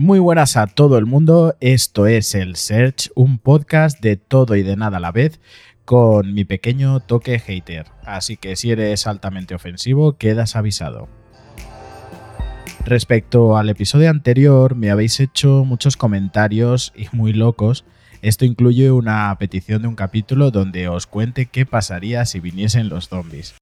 Muy buenas a todo el mundo, esto es el Search, un podcast de todo y de nada a la vez con mi pequeño toque hater, así que si eres altamente ofensivo quedas avisado. Respecto al episodio anterior me habéis hecho muchos comentarios y muy locos, esto incluye una petición de un capítulo donde os cuente qué pasaría si viniesen los zombies.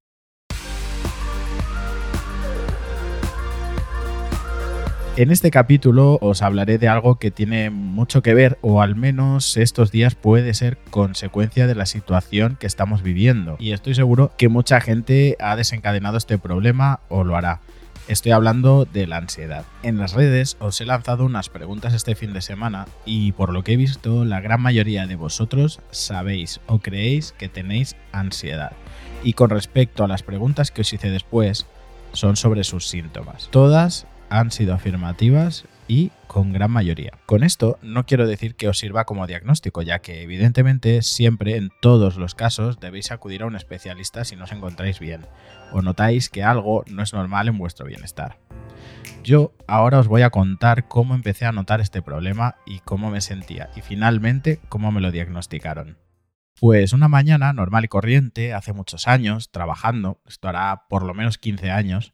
En este capítulo os hablaré de algo que tiene mucho que ver, o al menos estos días puede ser consecuencia de la situación que estamos viviendo. Y estoy seguro que mucha gente ha desencadenado este problema o lo hará. Estoy hablando de la ansiedad. En las redes os he lanzado unas preguntas este fin de semana y por lo que he visto la gran mayoría de vosotros sabéis o creéis que tenéis ansiedad. Y con respecto a las preguntas que os hice después, son sobre sus síntomas. Todas han sido afirmativas y con gran mayoría. Con esto no quiero decir que os sirva como diagnóstico, ya que evidentemente siempre en todos los casos debéis acudir a un especialista si no os encontráis bien o notáis que algo no es normal en vuestro bienestar. Yo ahora os voy a contar cómo empecé a notar este problema y cómo me sentía y finalmente cómo me lo diagnosticaron. Pues una mañana normal y corriente, hace muchos años, trabajando, esto hará por lo menos 15 años,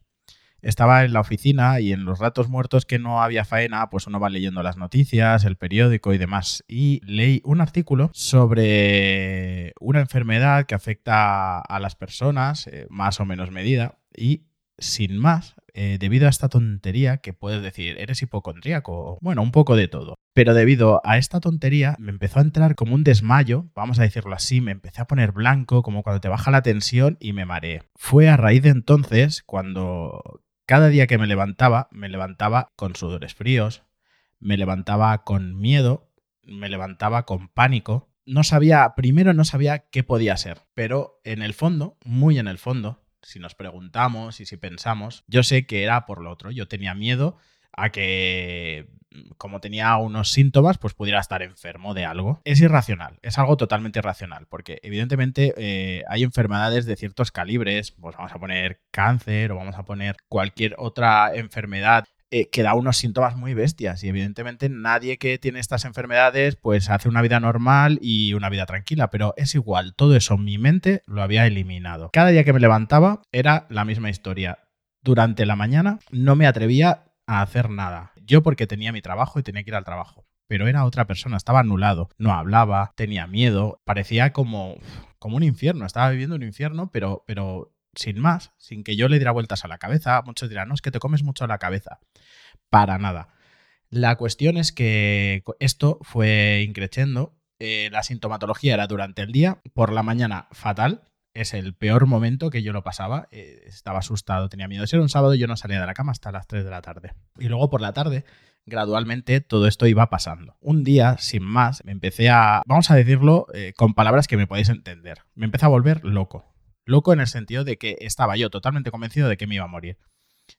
estaba en la oficina y en los ratos muertos que no había faena, pues uno va leyendo las noticias, el periódico y demás. Y leí un artículo sobre una enfermedad que afecta a las personas, eh, más o menos medida, y sin más, eh, debido a esta tontería que puedes decir, eres hipocondríaco, bueno, un poco de todo. Pero debido a esta tontería me empezó a entrar como un desmayo, vamos a decirlo así, me empecé a poner blanco, como cuando te baja la tensión y me mareé. Fue a raíz de entonces cuando cada día que me levantaba, me levantaba con sudores fríos, me levantaba con miedo, me levantaba con pánico. No sabía, primero no sabía qué podía ser, pero en el fondo, muy en el fondo, si nos preguntamos y si pensamos, yo sé que era por lo otro. Yo tenía miedo a que como tenía unos síntomas, pues pudiera estar enfermo de algo. Es irracional, es algo totalmente irracional, porque evidentemente eh, hay enfermedades de ciertos calibres, pues vamos a poner cáncer o vamos a poner cualquier otra enfermedad eh, que da unos síntomas muy bestias y evidentemente nadie que tiene estas enfermedades pues hace una vida normal y una vida tranquila, pero es igual, todo eso mi mente lo había eliminado. Cada día que me levantaba era la misma historia. Durante la mañana no me atrevía a hacer nada. Yo porque tenía mi trabajo y tenía que ir al trabajo. Pero era otra persona, estaba anulado, no hablaba, tenía miedo, parecía como, como un infierno, estaba viviendo un infierno, pero, pero sin más, sin que yo le diera vueltas a la cabeza. Muchos dirán, no, es que te comes mucho la cabeza. Para nada. La cuestión es que esto fue increciendo. Eh, la sintomatología era durante el día, por la mañana fatal, es el peor momento que yo lo pasaba. Eh, estaba asustado, tenía miedo. Era un sábado, yo no salía de la cama hasta las 3 de la tarde. Y luego por la tarde, gradualmente, todo esto iba pasando. Un día, sin más, me empecé a, vamos a decirlo eh, con palabras que me podéis entender. Me empecé a volver loco. Loco en el sentido de que estaba yo totalmente convencido de que me iba a morir.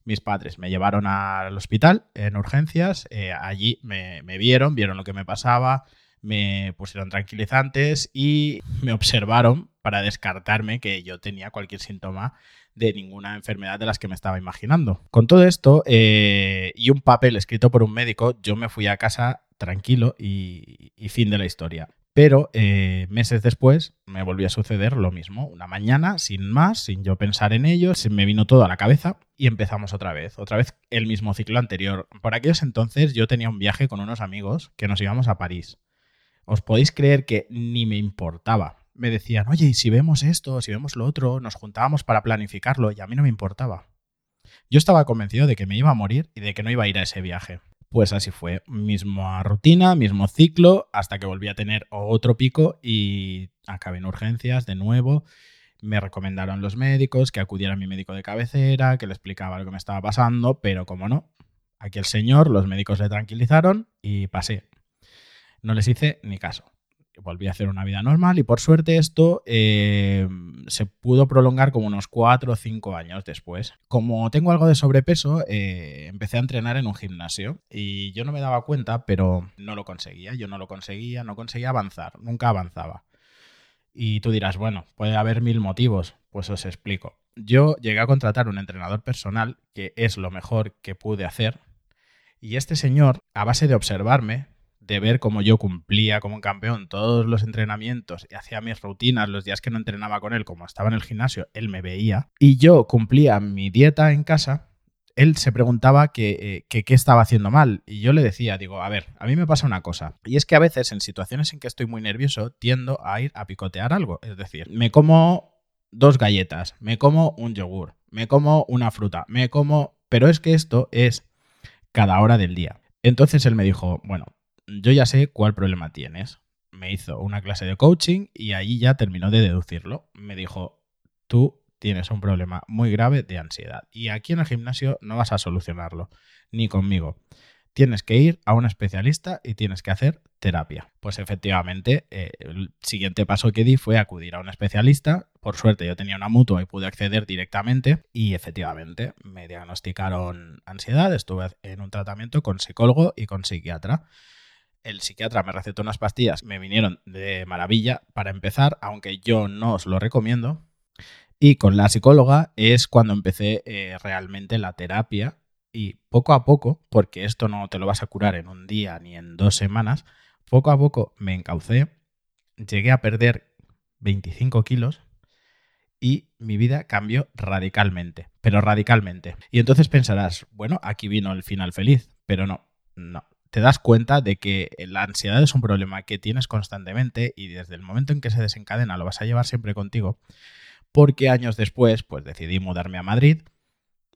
Mis padres me llevaron al hospital en urgencias, eh, allí me vieron, vieron lo que me pasaba, me pusieron tranquilizantes y me observaron para descartarme que yo tenía cualquier síntoma de ninguna enfermedad de las que me estaba imaginando. Con todo esto eh, y un papel escrito por un médico, yo me fui a casa tranquilo y, fin de la historia. Pero eh, meses después me volvió a suceder lo mismo. Una mañana, sin más, sin yo pensar en ello, se me vino todo a la cabeza y empezamos otra vez. Otra vez el mismo ciclo anterior. Por aquellos entonces yo tenía un viaje con unos amigos que nos íbamos a París. Os podéis creer que ni me importaba. Me decían, oye, si vemos esto, si vemos lo otro, nos juntábamos para planificarlo y a mí no me importaba. Yo estaba convencido de que me iba a morir y de que no iba a ir a ese viaje. Pues así fue, misma rutina, mismo ciclo, hasta que volví a tener otro pico y acabé en urgencias de nuevo. Me recomendaron los médicos que acudiera a mi médico de cabecera, que le explicaba lo que me estaba pasando, pero como no, aquí el señor, los médicos le tranquilizaron y pasé. No les hice ni caso. Volví a hacer una vida normal y por suerte esto eh, se pudo prolongar como unos 4 o 5 años después. Como tengo algo de sobrepeso, eh, empecé a entrenar en un gimnasio y yo no me daba cuenta, pero no lo conseguía. Yo no lo conseguía, no conseguía avanzar, nunca avanzaba. Y tú dirás, bueno, puede haber mil motivos, pues os explico. Yo llegué a contratar un entrenador personal, que es lo mejor que pude hacer, Y este señor, a base de observarme, de ver cómo yo cumplía como un campeón todos los entrenamientos y hacía mis rutinas los días que no entrenaba con él, como estaba en el gimnasio, él me veía, y yo cumplía mi dieta en casa, él se preguntaba qué estaba haciendo mal. Y yo le decía, digo, a ver, a mí me pasa una cosa. Y es que a veces en situaciones en que estoy muy nervioso tiendo a ir a picotear algo. Es decir, me como dos galletas, me como un yogur, me como una fruta, me como... Pero es que esto es cada hora del día. Entonces él me dijo, bueno, yo ya sé cuál problema tienes. Me hizo una clase de coaching y ahí ya terminó de deducirlo. Me dijo, tú tienes un problema muy grave de ansiedad y aquí en el gimnasio no vas a solucionarlo, ni conmigo. Tienes que ir a un especialista y tienes que hacer terapia. Pues efectivamente, eh, el siguiente paso que di fue acudir a un especialista. Por suerte yo tenía una mutua y pude acceder directamente y efectivamente me diagnosticaron ansiedad. Estuve en un tratamiento con psicólogo y con psiquiatra el psiquiatra me recetó unas pastillas, me vinieron de maravilla para empezar, aunque yo no os lo recomiendo. Y con la psicóloga es cuando empecé eh, realmente la terapia y poco a poco, porque esto no te lo vas a curar en un día ni en dos semanas, poco a poco me encaucé, llegué a perder 25 kilos y mi vida cambió radicalmente, pero radicalmente. Y entonces pensarás, bueno, aquí vino el final feliz, pero no, no te das cuenta de que la ansiedad es un problema que tienes constantemente y desde el momento en que se desencadena lo vas a llevar siempre contigo, porque años después pues decidí mudarme a Madrid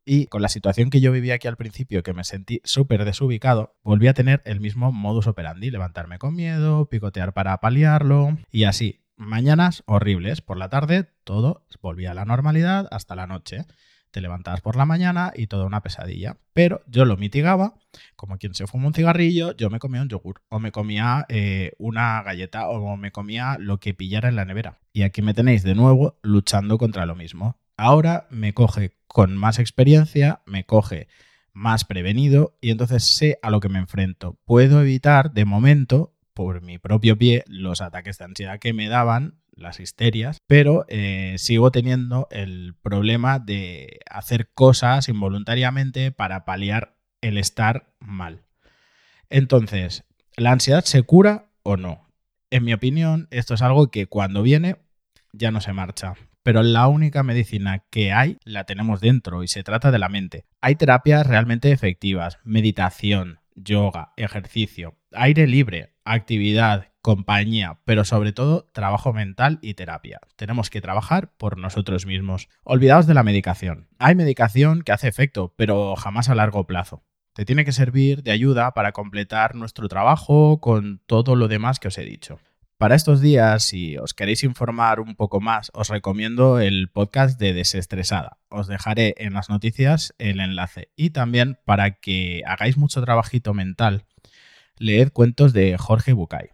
y con la situación que yo vivía aquí al principio, que me sentí súper desubicado, volví a tener el mismo modus operandi, levantarme con miedo, picotear para paliarlo y así. Mañanas horribles, por la tarde todo volvía a la normalidad hasta la noche te levantabas por la mañana y toda una pesadilla. Pero yo lo mitigaba, como quien se fuma un cigarrillo, yo me comía un yogur, o me comía eh, una galleta, o me comía lo que pillara en la nevera. Y aquí me tenéis de nuevo luchando contra lo mismo. Ahora me coge con más experiencia, me coge más prevenido y entonces sé a lo que me enfrento. Puedo evitar de momento por mi propio pie los ataques de ansiedad que me daban las histerias, pero eh, sigo teniendo el problema de hacer cosas involuntariamente para paliar el estar mal. Entonces, ¿la ansiedad se cura o no? En mi opinión, esto es algo que cuando viene ya no se marcha. Pero la única medicina que hay la tenemos dentro y se trata de la mente. Hay terapias realmente efectivas, meditación, yoga, ejercicio, aire libre, actividad, compañía, pero sobre todo trabajo mental y terapia. Tenemos que trabajar por nosotros mismos. Olvidaos de la medicación. Hay medicación que hace efecto, pero jamás a largo plazo. Te tiene que servir de ayuda para completar nuestro trabajo con todo lo demás que os he dicho. Para estos días, si os queréis informar un poco más, os recomiendo el podcast de Desestresada. Os dejaré en las noticias el enlace. Y también para que hagáis mucho trabajito mental, leed cuentos de Jorge Bucay.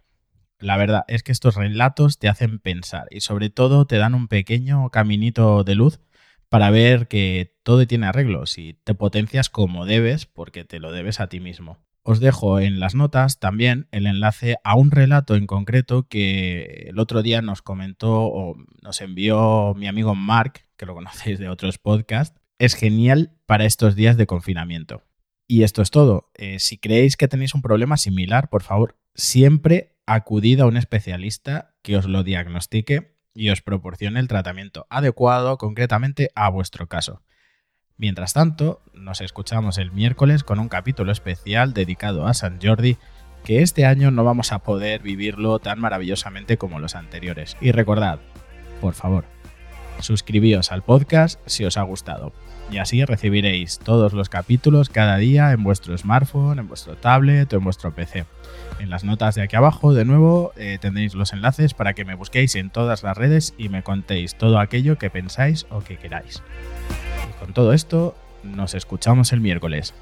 La verdad es que estos relatos te hacen pensar y sobre todo te dan un pequeño caminito de luz para ver que todo tiene arreglos y te potencias como debes porque te lo debes a ti mismo. Os dejo en las notas también el enlace a un relato en concreto que el otro día nos comentó o nos envió mi amigo Mark, que lo conocéis de otros podcasts. Es genial para estos días de confinamiento. Y esto es todo. Eh, si creéis que tenéis un problema similar, por favor, siempre acudid a un especialista que os lo diagnostique y os proporcione el tratamiento adecuado concretamente a vuestro caso. Mientras tanto, nos escuchamos el miércoles con un capítulo especial dedicado a San Jordi, que este año no vamos a poder vivirlo tan maravillosamente como los anteriores. Y recordad, por favor, suscribíos al podcast si os ha gustado y así recibiréis todos los capítulos cada día en vuestro smartphone, en vuestro tablet o en vuestro PC. En las notas de aquí abajo, de nuevo, eh, tendréis los enlaces para que me busquéis en todas las redes y me contéis todo aquello que pensáis o que queráis. Con todo esto, nos escuchamos el miércoles.